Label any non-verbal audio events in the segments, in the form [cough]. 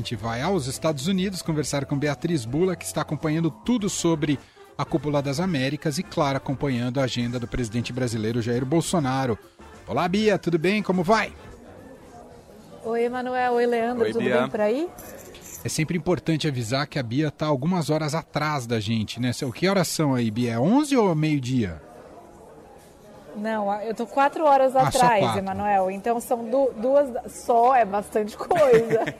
gente vai aos Estados Unidos conversar com Beatriz Bula, que está acompanhando tudo sobre a Cúpula das Américas e, claro, acompanhando a agenda do presidente brasileiro Jair Bolsonaro. Olá, Bia, tudo bem? Como vai? Oi, Emanuel. Oi, Leandro. Oi, tudo Bia. bem por aí? É sempre importante avisar que a Bia está algumas horas atrás da gente, né? O que horas são aí, Bia? É 11 ou meio-dia? Não, eu tô quatro horas ah, atrás, Emanuel. Então são du duas. Só é bastante coisa. [laughs]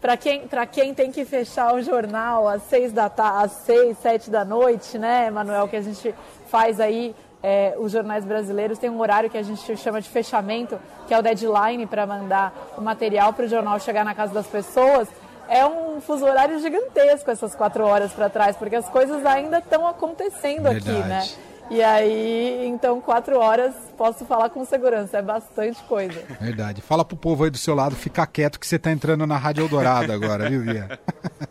para quem, quem tem que fechar o jornal às seis da às seis, sete da noite, né, Emanuel, que a gente faz aí é, os jornais brasileiros tem um horário que a gente chama de fechamento, que é o deadline para mandar o material para o jornal chegar na casa das pessoas. É um fuso horário gigantesco essas quatro horas para trás, porque as coisas ainda estão acontecendo Verdade. aqui, né? E aí, então, quatro horas, posso falar com segurança, é bastante coisa. Verdade. Fala pro povo aí do seu lado ficar quieto que você tá entrando na Rádio Eldorado agora, viu, Via?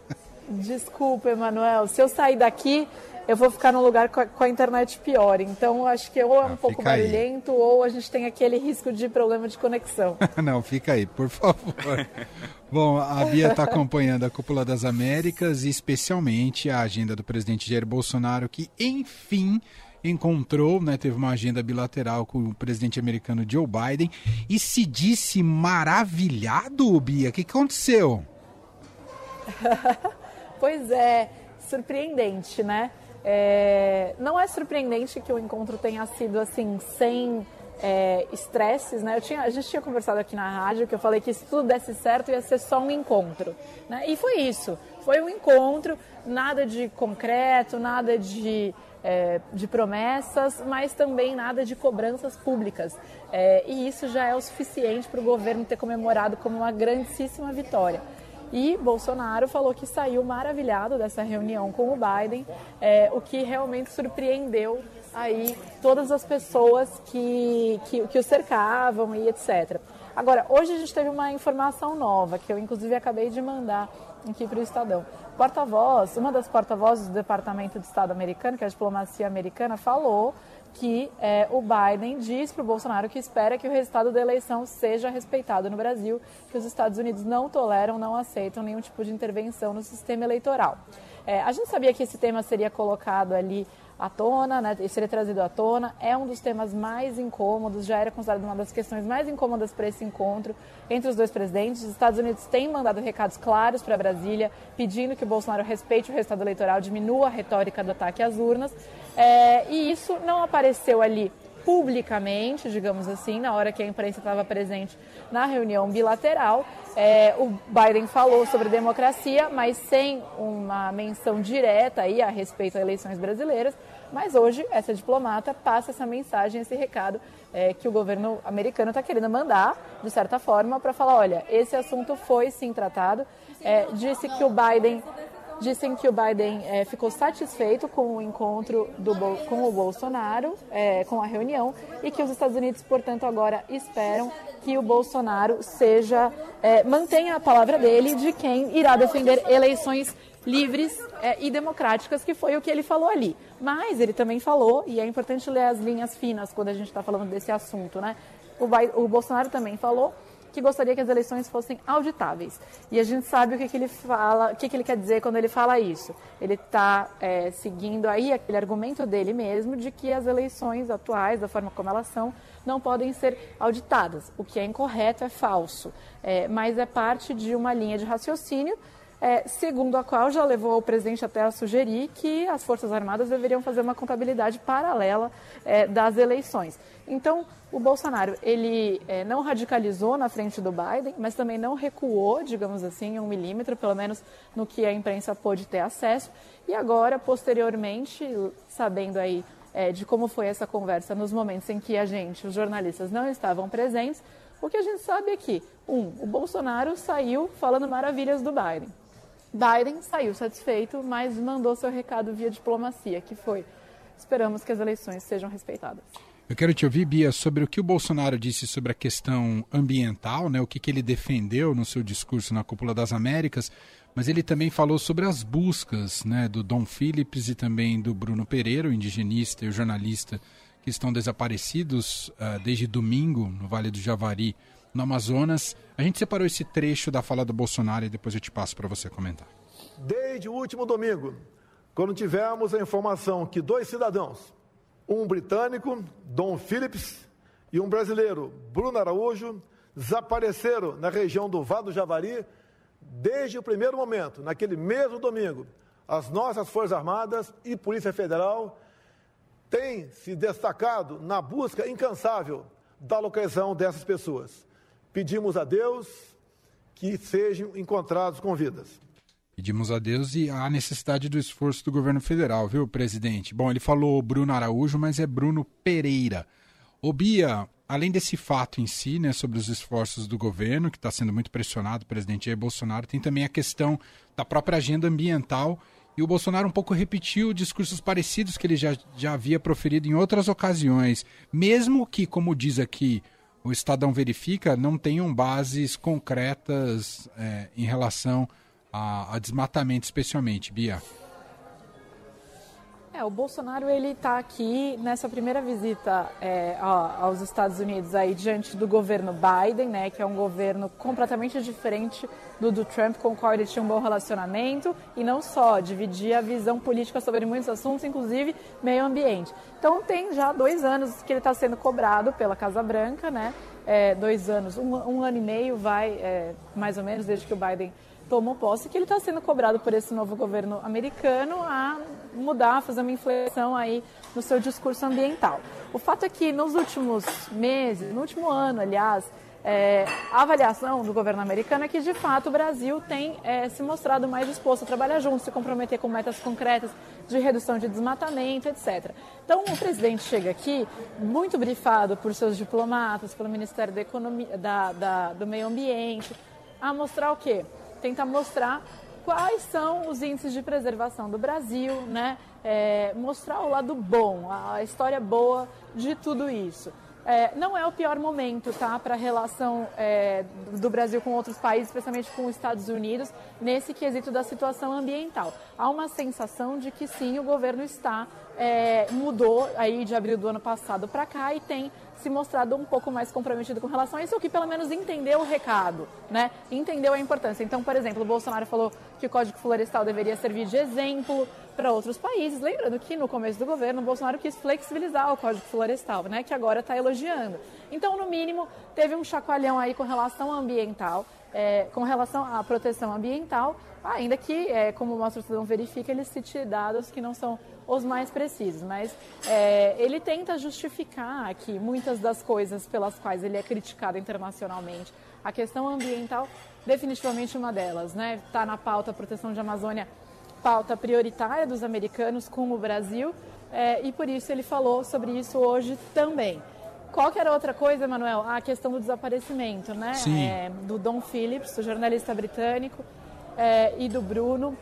[laughs] Desculpa, Emanuel. Se eu sair daqui, eu vou ficar num lugar com a, com a internet pior. Então, acho que ou é um ah, pouco barulhento aí. ou a gente tem aquele risco de problema de conexão. [laughs] Não, fica aí, por favor. [laughs] Bom, a Bia está acompanhando a Cúpula das Américas e especialmente a agenda do presidente Jair Bolsonaro, que enfim encontrou, né, teve uma agenda bilateral com o presidente americano Joe Biden e se disse maravilhado, Bia. O que aconteceu? [laughs] pois é, surpreendente, né? É, não é surpreendente que o encontro tenha sido assim, sem é, estresses, né? Eu tinha, a gente tinha conversado aqui na rádio que eu falei que se tudo desse certo ia ser só um encontro, né? E foi isso, foi um encontro, nada de concreto, nada de, é, de promessas, mas também nada de cobranças públicas. É, e isso já é o suficiente para o governo ter comemorado como uma grandíssima vitória. E Bolsonaro falou que saiu maravilhado dessa reunião com o Biden, é, o que realmente surpreendeu aí todas as pessoas que, que, que o cercavam e etc. Agora, hoje a gente teve uma informação nova, que eu inclusive acabei de mandar aqui para o Estadão. Porta-voz, uma das porta-vozes do Departamento de Estado americano, que é a diplomacia americana, falou que é, o Biden diz para o Bolsonaro que espera que o resultado da eleição seja respeitado no Brasil, que os Estados Unidos não toleram, não aceitam nenhum tipo de intervenção no sistema eleitoral. É, a gente sabia que esse tema seria colocado ali à tona, né, seria trazido à tona. É um dos temas mais incômodos, já era considerado uma das questões mais incômodas para esse encontro entre os dois presidentes. Os Estados Unidos têm mandado recados claros para Brasília, pedindo que o Bolsonaro respeite o resultado eleitoral, diminua a retórica do ataque às urnas. É, e isso não apareceu ali publicamente, digamos assim, na hora que a imprensa estava presente na reunião bilateral. É, o Biden falou sobre democracia, mas sem uma menção direta aí a respeito a eleições brasileiras. Mas hoje, essa diplomata passa essa mensagem, esse recado é, que o governo americano está querendo mandar, de certa forma, para falar: olha, esse assunto foi sim tratado. É, disse que o Biden dizem que o Biden é, ficou satisfeito com o encontro do, com o Bolsonaro, é, com a reunião, e que os Estados Unidos, portanto, agora esperam que o Bolsonaro seja é, mantenha a palavra dele de quem irá defender eleições livres é, e democráticas, que foi o que ele falou ali. Mas ele também falou, e é importante ler as linhas finas quando a gente está falando desse assunto, né? O, o Bolsonaro também falou que gostaria que as eleições fossem auditáveis. E a gente sabe o que, que ele fala, o que, que ele quer dizer quando ele fala isso. Ele está é, seguindo aí aquele argumento dele mesmo de que as eleições atuais, da forma como elas são, não podem ser auditadas. O que é incorreto é falso, é, mas é parte de uma linha de raciocínio é, segundo a qual já levou o presidente até a sugerir que as Forças Armadas deveriam fazer uma contabilidade paralela é, das eleições. Então, o Bolsonaro, ele é, não radicalizou na frente do Biden, mas também não recuou, digamos assim, um milímetro, pelo menos no que a imprensa pôde ter acesso. E agora, posteriormente, sabendo aí é, de como foi essa conversa nos momentos em que a gente, os jornalistas, não estavam presentes, o que a gente sabe é que, um, o Bolsonaro saiu falando maravilhas do Biden. Biden saiu satisfeito, mas mandou seu recado via diplomacia, que foi: esperamos que as eleições sejam respeitadas. Eu quero te ouvir, Bia, sobre o que o Bolsonaro disse sobre a questão ambiental, né? o que, que ele defendeu no seu discurso na Cúpula das Américas, mas ele também falou sobre as buscas né, do Dom Phillips e também do Bruno Pereira, o indigenista e o jornalista que estão desaparecidos uh, desde domingo no Vale do Javari, no Amazonas. A gente separou esse trecho da fala do Bolsonaro e depois eu te passo para você comentar. Desde o último domingo, quando tivemos a informação que dois cidadãos, um britânico, Dom Phillips, e um brasileiro, Bruno Araújo, desapareceram na região do Vado Javari, desde o primeiro momento, naquele mesmo domingo, as nossas Forças Armadas e Polícia Federal têm se destacado na busca incansável da localização dessas pessoas. Pedimos a Deus que sejam encontrados com vidas. Pedimos a Deus e a necessidade do esforço do governo federal, viu, presidente? Bom, ele falou Bruno Araújo, mas é Bruno Pereira. Ô Bia, além desse fato em si, né, sobre os esforços do governo, que está sendo muito pressionado, o presidente Jair Bolsonaro, tem também a questão da própria agenda ambiental. E o Bolsonaro um pouco repetiu discursos parecidos que ele já, já havia proferido em outras ocasiões, mesmo que, como diz aqui o Estadão Verifica, não tenham bases concretas é, em relação a, a desmatamento, especialmente, Bia. É, o Bolsonaro ele está aqui nessa primeira visita é, aos Estados Unidos aí diante do governo Biden, né, que é um governo completamente diferente do do Trump, com o qual ele tinha um bom relacionamento e não só dividia a visão política sobre muitos assuntos, inclusive meio ambiente. Então tem já dois anos que ele está sendo cobrado pela Casa Branca, né, é, dois anos, um, um, ano e meio vai é, mais ou menos desde que o Biden tomou posse, que ele está sendo cobrado por esse novo governo americano a mudar, a fazer uma inflexão aí no seu discurso ambiental. O fato é que nos últimos meses, no último ano, aliás, é, a avaliação do governo americano é que, de fato, o Brasil tem é, se mostrado mais disposto a trabalhar junto, se comprometer com metas concretas de redução de desmatamento, etc. Então, o presidente chega aqui muito brifado por seus diplomatas, pelo Ministério da Economia, da, da, do Meio Ambiente, a mostrar o quê? tenta mostrar quais são os índices de preservação do Brasil, né? É, mostrar o lado bom, a história boa de tudo isso. É, não é o pior momento tá, para a relação é, do Brasil com outros países, especialmente com os Estados Unidos, nesse quesito da situação ambiental. Há uma sensação de que sim, o governo está é, mudou aí de abril do ano passado para cá e tem se mostrado um pouco mais comprometido com relação a isso, ou que pelo menos entendeu o recado, né? Entendeu a importância. Então, por exemplo, o Bolsonaro falou que o Código Florestal deveria servir de exemplo para outros países. Lembrando que no começo do governo, o Bolsonaro quis flexibilizar o Código Florestal, né? Que agora está elogiando. Então, no mínimo, teve um chacoalhão aí com relação ambiental, é, com relação à proteção ambiental, ainda que, é, como o Mostra Cidadão verifica, ele cite dados que não são os mais precisos, mas é, ele tenta justificar aqui muitas das coisas pelas quais ele é criticado internacionalmente. A questão ambiental, definitivamente uma delas, né? Está na pauta a proteção de Amazônia, pauta prioritária dos americanos com o Brasil, é, e por isso ele falou sobre isso hoje também. Qual que era outra coisa, Manuel? A questão do desaparecimento, né? É, do Don Phillips, o jornalista britânico, é, e do Bruno.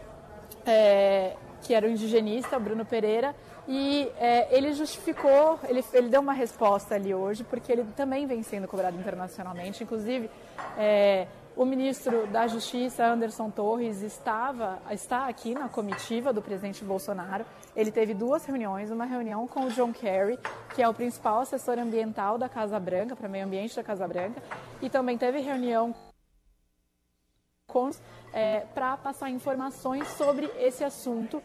É, que era o indigenista, o Bruno Pereira, e é, ele justificou, ele, ele deu uma resposta ali hoje, porque ele também vem sendo cobrado internacionalmente. Inclusive, é, o ministro da Justiça, Anderson Torres, estava, está aqui na comitiva do presidente Bolsonaro. Ele teve duas reuniões, uma reunião com o John Kerry, que é o principal assessor ambiental da Casa Branca, para meio ambiente da Casa Branca, e também teve reunião é, para passar informações sobre esse assunto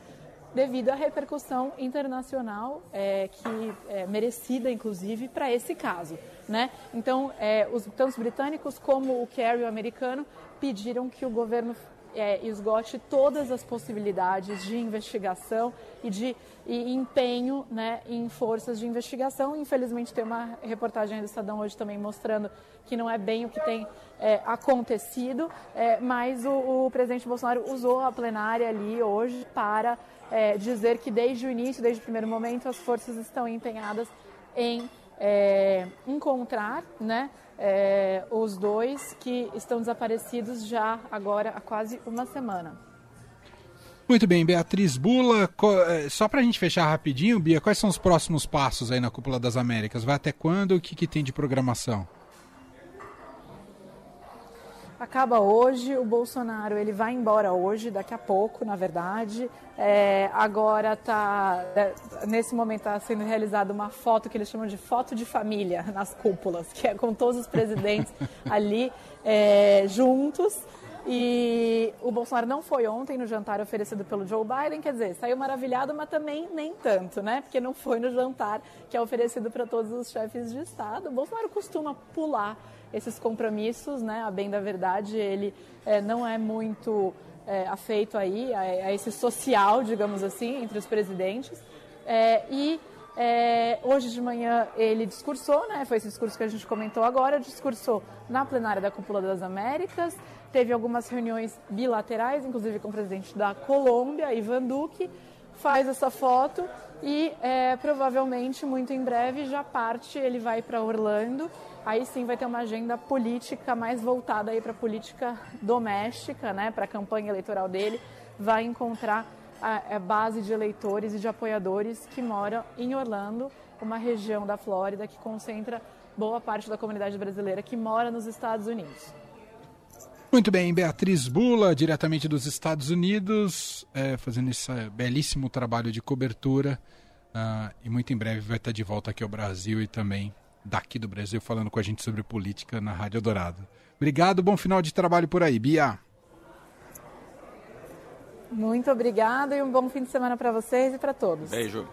devido à repercussão internacional é, que é merecida, inclusive, para esse caso. Né? Então, é, os, tanto os britânicos como o Kerry, o americano, pediram que o governo é, esgote todas as possibilidades de investigação e de e empenho né, em forças de investigação. Infelizmente, tem uma reportagem do Estadão hoje também mostrando que não é bem o que tem é, acontecido, é, mas o, o, presidente Bolsonaro usou a plenária ali hoje para é, dizer que desde o início, desde o primeiro momento, as forças estão empenhadas em é, encontrar né, é, os dois que estão desaparecidos já agora há quase uma semana. Muito bem, Beatriz Bula, é, só para a gente fechar rapidinho, Bia, quais são os próximos passos aí na Cúpula das Américas? Vai até quando? O que, que tem de programação? Acaba hoje. O Bolsonaro ele vai embora hoje, daqui a pouco, na verdade. É, agora está é, nesse momento está sendo realizada uma foto que eles chamam de foto de família nas cúpulas, que é com todos os presidentes [laughs] ali é, juntos. E o Bolsonaro não foi ontem no jantar oferecido pelo Joe Biden, quer dizer, saiu maravilhado, mas também nem tanto, né? Porque não foi no jantar que é oferecido para todos os chefes de Estado. O Bolsonaro costuma pular esses compromissos, né? A bem da verdade, ele é, não é muito é, afeito aí a, a, esse social, digamos assim, entre os presidentes. É, e é, hoje de manhã ele discursou, né? Foi esse discurso que a gente comentou agora, discursou na plenária da Cúpula das Américas, teve algumas reuniões bilaterais, inclusive com o presidente da Colômbia, Ivan Duque, faz essa foto e é, provavelmente muito em breve já parte, ele vai para Orlando. Aí sim vai ter uma agenda política mais voltada aí para política doméstica, né, para a campanha eleitoral dele, vai encontrar a, a, base de eleitores e de apoiadores que moram em Orlando, uma região da Flórida que concentra boa parte da comunidade brasileira que mora nos Estados Unidos. Muito bem, Beatriz Bula, diretamente dos Estados Unidos, é, fazendo esse belíssimo trabalho de cobertura. Uh, e muito em breve vai estar de volta aqui ao Brasil e também daqui do Brasil falando com a gente sobre política na Rádio Dourado. Obrigado, bom final de trabalho por aí, Bia. Muito obrigada e um bom fim de semana para vocês e para todos. Beijo.